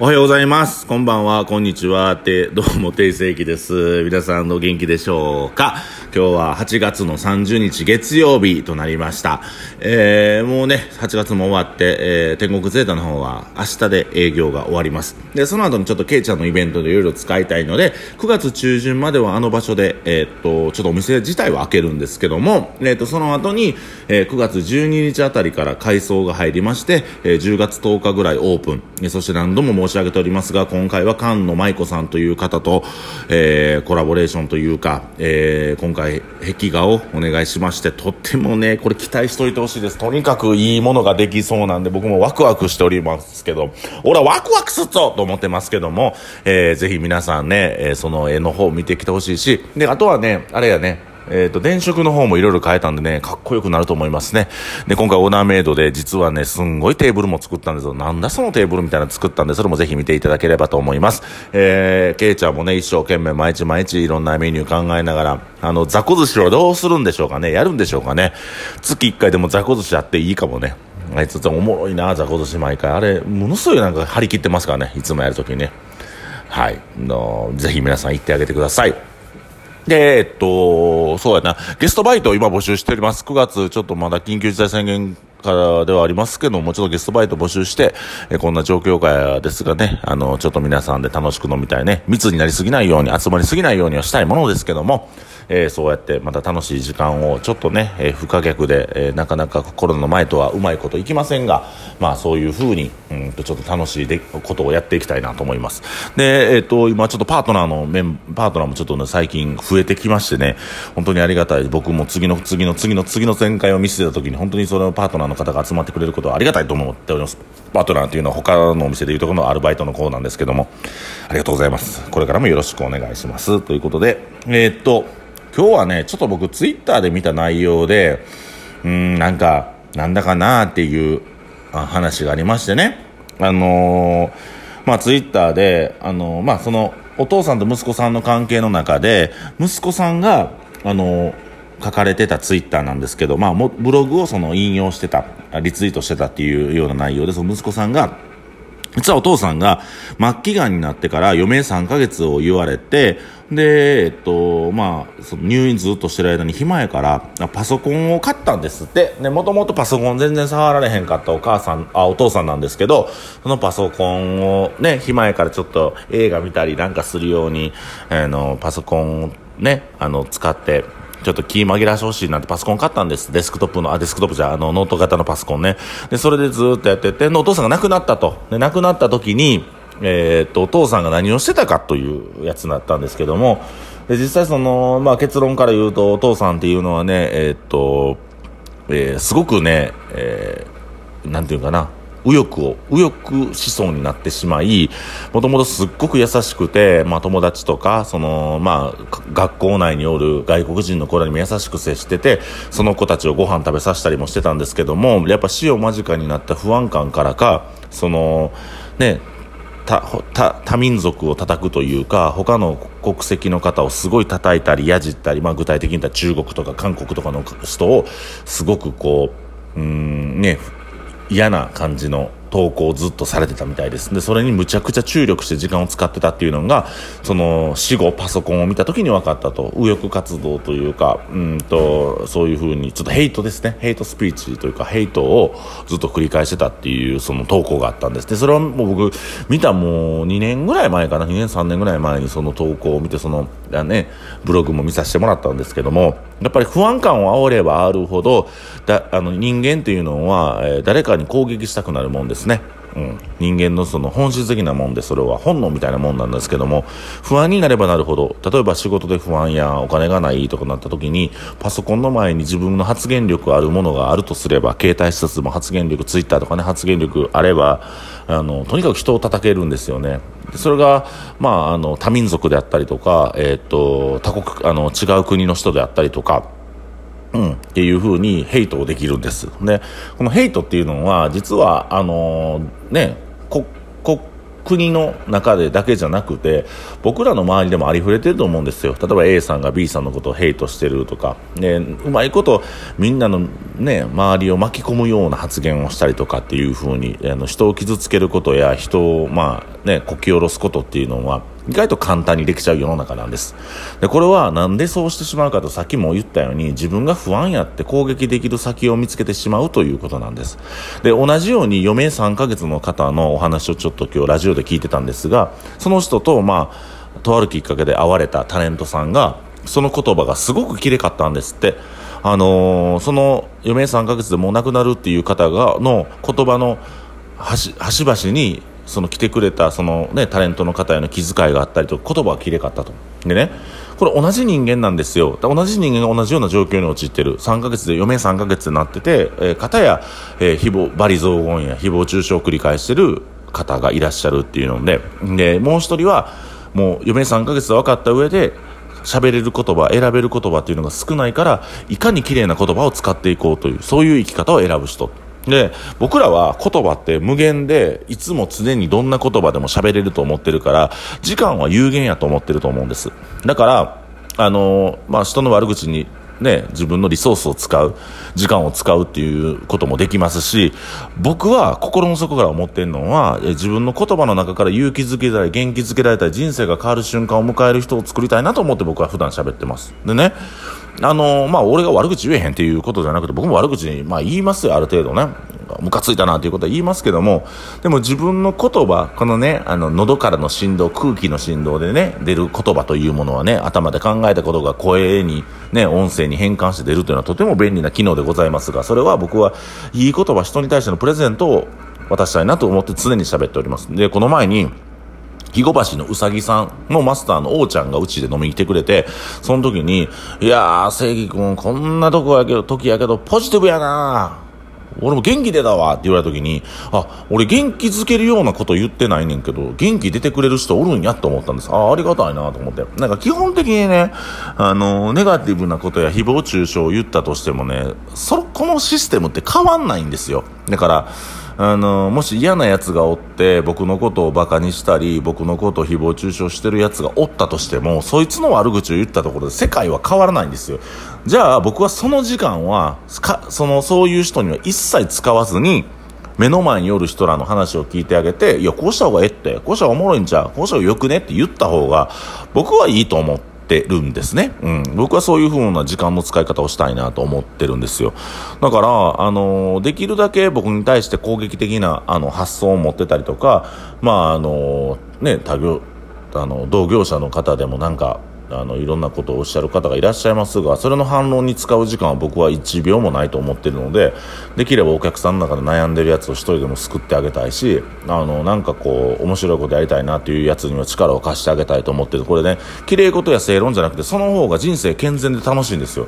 おはようございます。こんばんは、こんにちは。て、どうも、定世紀です。皆さんの元気でしょうか？今日は8月の30日月曜日となりました。えー、もうね、8月も終わって、えー、天国ゼータの方は明日で営業が終わります。で、その後にちょっとケイちゃんのイベントでいろいろ使いたいので、9月中旬まではあの場所で、えーっと、ちょっとお店自体は開けるんですけども、えーっと、その後に、えー9月12日あたりから改装が入りまして、えー10月10日ぐらいオープン。えーそして何度も申し上げておりますが、今回は菅野舞子さんという方と、えーコラボレーションというか、えー今回、壁画をお願いしまして、とってもね、これ期待しといてほしいです。とにかくいいものができそうなんで、僕もワクワクしておりますけど、俺はワクワクすっぞと思ってますけども、えーぜひ皆さんね、えその絵の方を見てきてほしいし、で、あとはね、あれやね、えっ、と、電飾の方もいろいろ変えたんでね、かっこよくなると思いますね。で、今回オーダーメイドで、実はね、すんごいテーブルも作ったんですよ。なんだそのテーブルみたいなの作ったんで、それもぜひ見ていただければと思います。えー、ケイちゃんもね、一生懸命毎日毎日いろんなメニュー考えながら、あの、雑魚寿司をどうするんでしょうかね。やるんでしょうかね。月1回でも雑魚寿司あっていいかもね。あいつおもろいな、雑魚寿司毎回。あれ、ものすごいなんか張り切ってますからね。いつもやるときにね。はい。のぜひ皆さん行ってあげてください。で、えっと、そうやな、ゲストバイトを今募集しております。9月、ちょっとまだ緊急事態宣言からではありますけども、ちょっとゲストバイト募集して、えこんな状況下ですがね、あの、ちょっと皆さんで楽しく飲みたいね、密になりすぎないように、集まりすぎないようにはしたいものですけども、えーそうやってまた楽しい時間をちょっとね、えー不可逆で、えーなかなかコロナの前とはうまいこといきませんが、まあそういうふうに、うんとちょっと楽しいでことをやっていきたいなと思います。で、えっ、と、今ちょっとパートナーのメン、パートナーもちょっとね、最近増えてきましてね、本当にありがたい。僕も次の次の次の次の前回を見せてた時に、本当にそのパートナーの方が集まってくれることはありがたいと思っております。パートナーというのは他のお店でいうところのアルバイトの子なんですけども、ありがとうございます。これからもよろしくお願いします。ということで、えーっと、今日はね、ちょっと僕ツイッターで見た内容で、うん、なんか、なんだかなっていう話がありましてね。あのーまあツイッターで、あのーまあその、お父さんと息子さんの関係の中で、息子さんが、あのー書かれてたツイッターなんですけど、まあ、ブログをその引用してた、リツイートしてたっていうような内容で、その息子さんが、実はお父さんが末期がんになってから余命3ヶ月を言われて、で、えっと、まあ、その入院ずっとしてる間に暇やから、パソコンを買ったんですって。で、もともとパソコン全然触られへんかったお母さん、あ、お父さんなんですけど、そのパソコンをね、暇やからちょっと映画見たりなんかするように、あの、パソコンをね、あの、使って、ちょっと気紛らわしてほしいなんてパソコン買ったんです。デスクトップの、あ、デスクトップじゃ、あの、ノート型のパソコンね。で、それでずっとやってて、でお父さんが亡くなったと。で、亡くなった時に、えーっと、お父さんが何をしてたかというやつだったんですけども、で、実際その、まあ結論から言うと、お父さんっていうのはね、えーっと、えーすごくね、えーなんていうかな、右翼を、右翼思想になってしまい、もともとすっごく優しくて、まあ友達とか、その、まあ、学校内におる外国人の子らにも優しく接してて、その子たちをご飯食べさせたりもしてたんですけども、やっぱ死を間近になった不安感からか、その、ね、他他多民族を叩くというか他の国籍の方をすごい叩いたりやじったり、まあ、具体的に言ったら中国とか韓国とかの人をすごくこううんね嫌な感じの投稿をずっとされてたみたいです。でそれにむちゃくちゃ注力して時間を使ってたっていうのがその死後パソコンを見た時に分かったと。右翼活動というかうんとそういうふうにちょっとヘイトですね。ヘイトスピーチというかヘイトをずっと繰り返してたっていうその投稿があったんです。でそれはもう僕見たもう2年ぐらい前かな。2年3年ぐらい前にその投稿を見てそのねブログも見させてもらったんですけどもやっぱり不安感を煽ればあるほどだあの人間というのは、えー誰かに攻撃したくなるもんですね。うん、人間のその本質的なもんでそれは本能みたいなもんなんですけども不安になればなるほど例えば仕事で不安やお金がないとかなった時にパソコンの前に自分の発言力あるものがあるとすれば携帯施設も発言力ツイッターとかね発言力あればあのとにかく人を叩けるんですよね。それが、まあ、あの多民族であったりとか、えー、と他国あの違う国の人であったりとかうん、っていうふうにヘイトをできるんです。で、このヘイトっていうのは、実は、あのね、こ、こ、国の中でだけじゃなくて僕らの周りでもありふれてると思うんですよ。例えば A さんが B さんのことをヘイトしてるとか、ね、うまいことみんなの、ね、周りを巻き込むような発言をしたりとかっていうふうにあの人を傷つけることや人を、まあね、こき下ろすことっていうのは意外と簡単にできちゃう世の中なんです。で、これはなんでそうしてしまうかとさっきも言ったように自分が不安やって攻撃できる先を見つけてしまうということなんです。で、同じように余命3ヶ月の方のお話をちょっと今日ラジオで聞いてたんですが、その人とまあ、とあるきっかけで会われたタレントさんが、その言葉がすごく綺麗かったんですって。あのー、その余命3ヶ月でもう亡くなるっていう方が、の言葉の端々にその来てくれたその、ね、タレントの方への気遣いがあったりと言葉がきれかったと。でねこれ同じ人間なんですよ。同じ人間が同じような状況に陥ってる。3ヶ月で余命3ヶ月になってて、えー、方や、えー、誹謗罵詈雑言や誹謗中傷を繰り返してる方がいらっしゃるっていうのででもう一人はもう余命3ヶ月で分かった上で喋れる言葉選べる言葉っていうのが少ないからいかに綺麗な言葉を使っていこうというそういう生き方を選ぶ人。で、僕らは言葉って無限で、いつも常にどんな言葉でも喋れると思ってるから、時間は有限やと思ってると思うんです。だから、あのまあ、人の悪口にね、自分のリソースを使う、時間を使うっていうこともできますし、僕は心の底から思ってるのは、自分の言葉の中から勇気づけたり、元気づけられたり、人生が変わる瞬間を迎える人を作りたいなと思って僕は普段喋ってます。でね、あのまあ、俺が悪口言えへんっていうことじゃなくて、僕も悪口に、まあ、言いますよ、ある程度ね。ムカついたなということは言いますけども、でも自分の言葉、このね、あの、喉からの振動、空気の振動でね、出る言葉というものはね、頭で考えたことが声に、ね、音声に変換して出るというのはとても便利な機能でございますが、それは僕はいい言葉、人に対してのプレゼントを渡したいなと思って常に喋っております。で、この前に、肥後橋のうさぎさんのマスターの王ちゃんがうちで飲みに来てくれて、その時に、いやー、正義君、こんなとこやけど、時やけど、ポジティブやな俺も元気出たわって言われた時に、あ、俺元気づけるようなこと言ってないねんけど、元気出てくれる人おるんやと思ったんです。あ、あありがたいなと思って。なんか基本的にね、あの、ネガティブなことや誹謗中傷を言ったとしてもね、そ、このシステムって変わんないんですよ。だから、あのもし嫌なやつがおって僕のことをバカにしたり僕のことを誹謗中傷してるやつがおったとしてもそいつの悪口を言ったところで世界は変わらないんですよ。じゃあ僕はその時間はかそのそういう人には一切使わずに目の前におる人らの話を聞いてあげて、いや、こうした方がええって、こうした方がおもろいんちゃう、こうした方がよくねって言った方が、僕はいいと思って、ってるんですね。うん。僕はそういう風な時間の使い方をしたいなと思ってるんですよ。だから、あの、できるだけ僕に対して攻撃的な、あの、発想を持ってたりとか、まあ、あの、ね、他業、あの、同業者の方でもなんか、あのいろんなことをおっしゃる方がいらっしゃいますがそれの反論に使う時間は僕は1秒もないと思っているのでできればお客さんの中で悩んでるやつを1人でも救ってあげたいしあのなんかこう面白いことやりたいなというやつには力を貸してあげたいと思ってるこれね綺麗事や正論じゃなくてその方が人生健全で楽しいんですよ。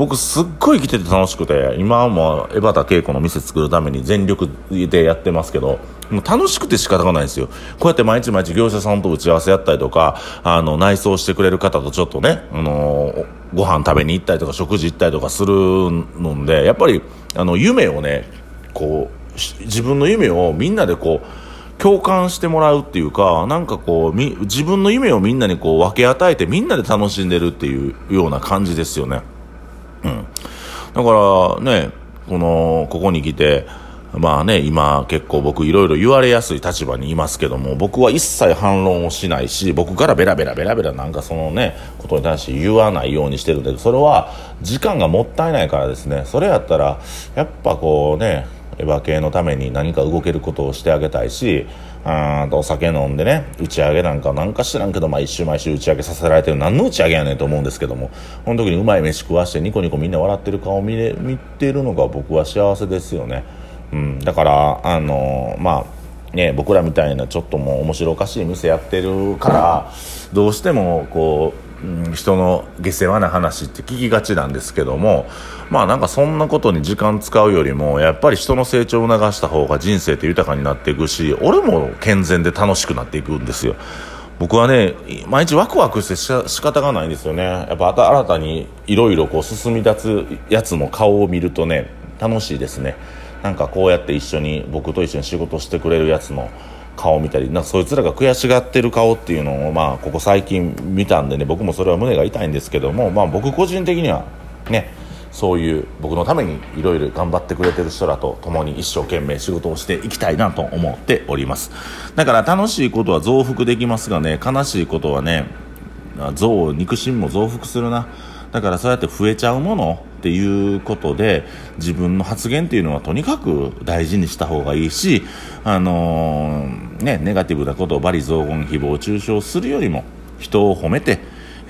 僕すっごい生きてて楽しくて今はもう江端恵子の店作るために全力でやってますけどもう楽しくて仕方がないですよこうやって毎日毎日業者さんと打ち合わせやったりとかあの内装してくれる方とちょっとね、あのー、ご飯食べに行ったりとか食事行ったりとかするのでやっぱりあの夢をねこう自分の夢をみんなでこう共感してもらうっていうか、なんかこう、自分の夢をみんなにこう分け与えてみんなで楽しんでるっていうような感じですよね。うん。だからね、この、ここに来て、まあね、今結構僕いろいろ言われやすい立場にいますけども、僕は一切反論をしないし、僕からベラベラベラベラなんかそのね、ことに対して言わないようにしてるんで、それは時間がもったいないからですね、それやったら、やっぱこうね、エヴァ系のために何か動けることをしてあげたいし、あとお酒飲んでね、打ち上げなんかなんか知らんけど、毎週毎週打ち上げさせられてる。何の打ち上げやねんと思うんですけども、この時にうまい飯食わしてニコニコみんな笑ってる顔を見れ見てるのが僕は幸せですよね。うん、だから、あのー、まあ、ね、僕らみたいなちょっともう面白おかしい店やってるから、どうしてもこう、うん、人の下世話な話って聞きがちなんですけどもまあなんかそんなことに時間使うよりもやっぱり人の成長を促した方が人生って豊かになっていくし俺も健全で楽しくなっていくんですよ。僕はね毎日ワクワクしてし仕方がないんですよね。やっぱ新たにいろいろ進み立つやつの顔を見るとね楽しいですね。なんかこうやって一緒に僕と一緒に仕事してくれるやつの顔を見たりなんかそいつらが悔しがってる顔っていうのを、まあ、ここ最近見たんでね僕もそれは胸が痛いんですけども、まあ、僕個人的にはねそういう僕のためにいろいろ頑張ってくれてる人らと共に一生懸命仕事をしていきたいなと思っております。だから楽しいことは増幅できますがね悲しいことはね増肉親も増幅するな。だからそうやって増えちゃうものっていうことで自分の発言っていうのはとにかく大事にした方がいいし、あのー、ね、ネガティブなことを罵詈雑言誹謗中傷するよりも人を褒めて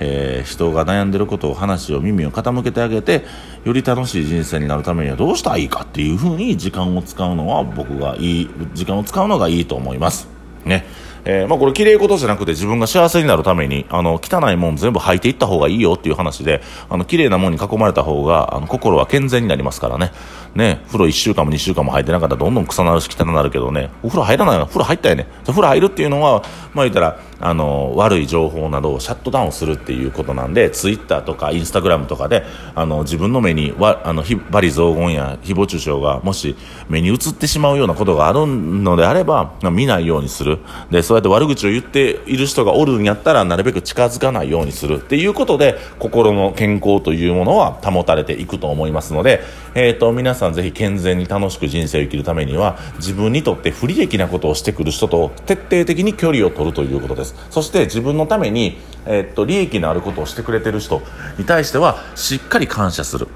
えー、人が悩んでることを話を耳を傾けてあげてより楽しい人生になるためにはどうしたらいいかっていうふうに時間を使うのは僕がいい時間を使うのがいいと思います。ね。えー、まあこれ綺麗事じゃなくて自分が幸せになるために、あの、汚いもん全部履いていった方がいいよっていう話で、あの、綺麗なもんに囲まれた方が、あの、心は健全になりますからね。ね、風呂1週間も2週間も入ってなかったらどんどん臭なるし汚なるけどね、お風呂入らない風呂入ったよね？風呂入るっていうのは、まあ言ったら、あの、悪い情報などをシャットダウンするっていうことなんで、ツイッターとかインスタグラムとかで、あの、自分の目に、わ、あの、ひ、罵詈雑言や誹謗中傷が、もし目に映ってしまうようなことがあるのであれば、見ないようにする。で、そうやって悪口を言っている人がおるんやったら、なるべく近づかないようにするっていうことで、心の健康というものは保たれていくと思いますので、えっ、ー、と、皆さんぜひ健全に楽しく人生を生きるためには自分にとって不利益なことをしてくる人と徹底的に距離を取るということですそして自分のために、え、っと利益のあることをしてくれてる人に対してはしっかり感謝する。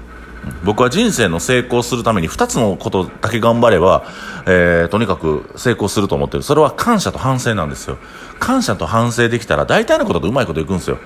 僕は人生の成功するために2つのことだけ頑張れば、えー、とにかく成功すると思ってる。それは感謝と反省なんですよ。感謝と反省できたら大体のこととうまいこといくんですよ。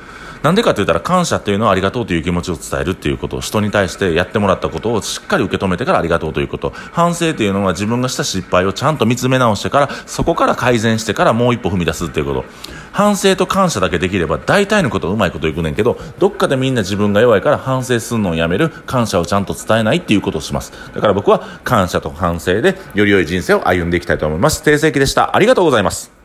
なんでかって言ったら感謝っていうのはありがとうという気持ちを伝えるっていうこと人に対してやってもらったことをしっかり受け止めてからありがとうということ。反省っていうのは自分がした失敗をちゃんと見つめ直してからそこから改善してからもう一歩踏み出すっていうこと。反省と感謝だけできれば大体のことはうまいこといくねんけどどっかでみんな自分が弱いから反省するのをやめる感謝をちゃんと伝えないっていうことをします。だから僕は感謝と反省でより良い人生を歩んでいきたいと思います。定世紀でした。ありがとうございます。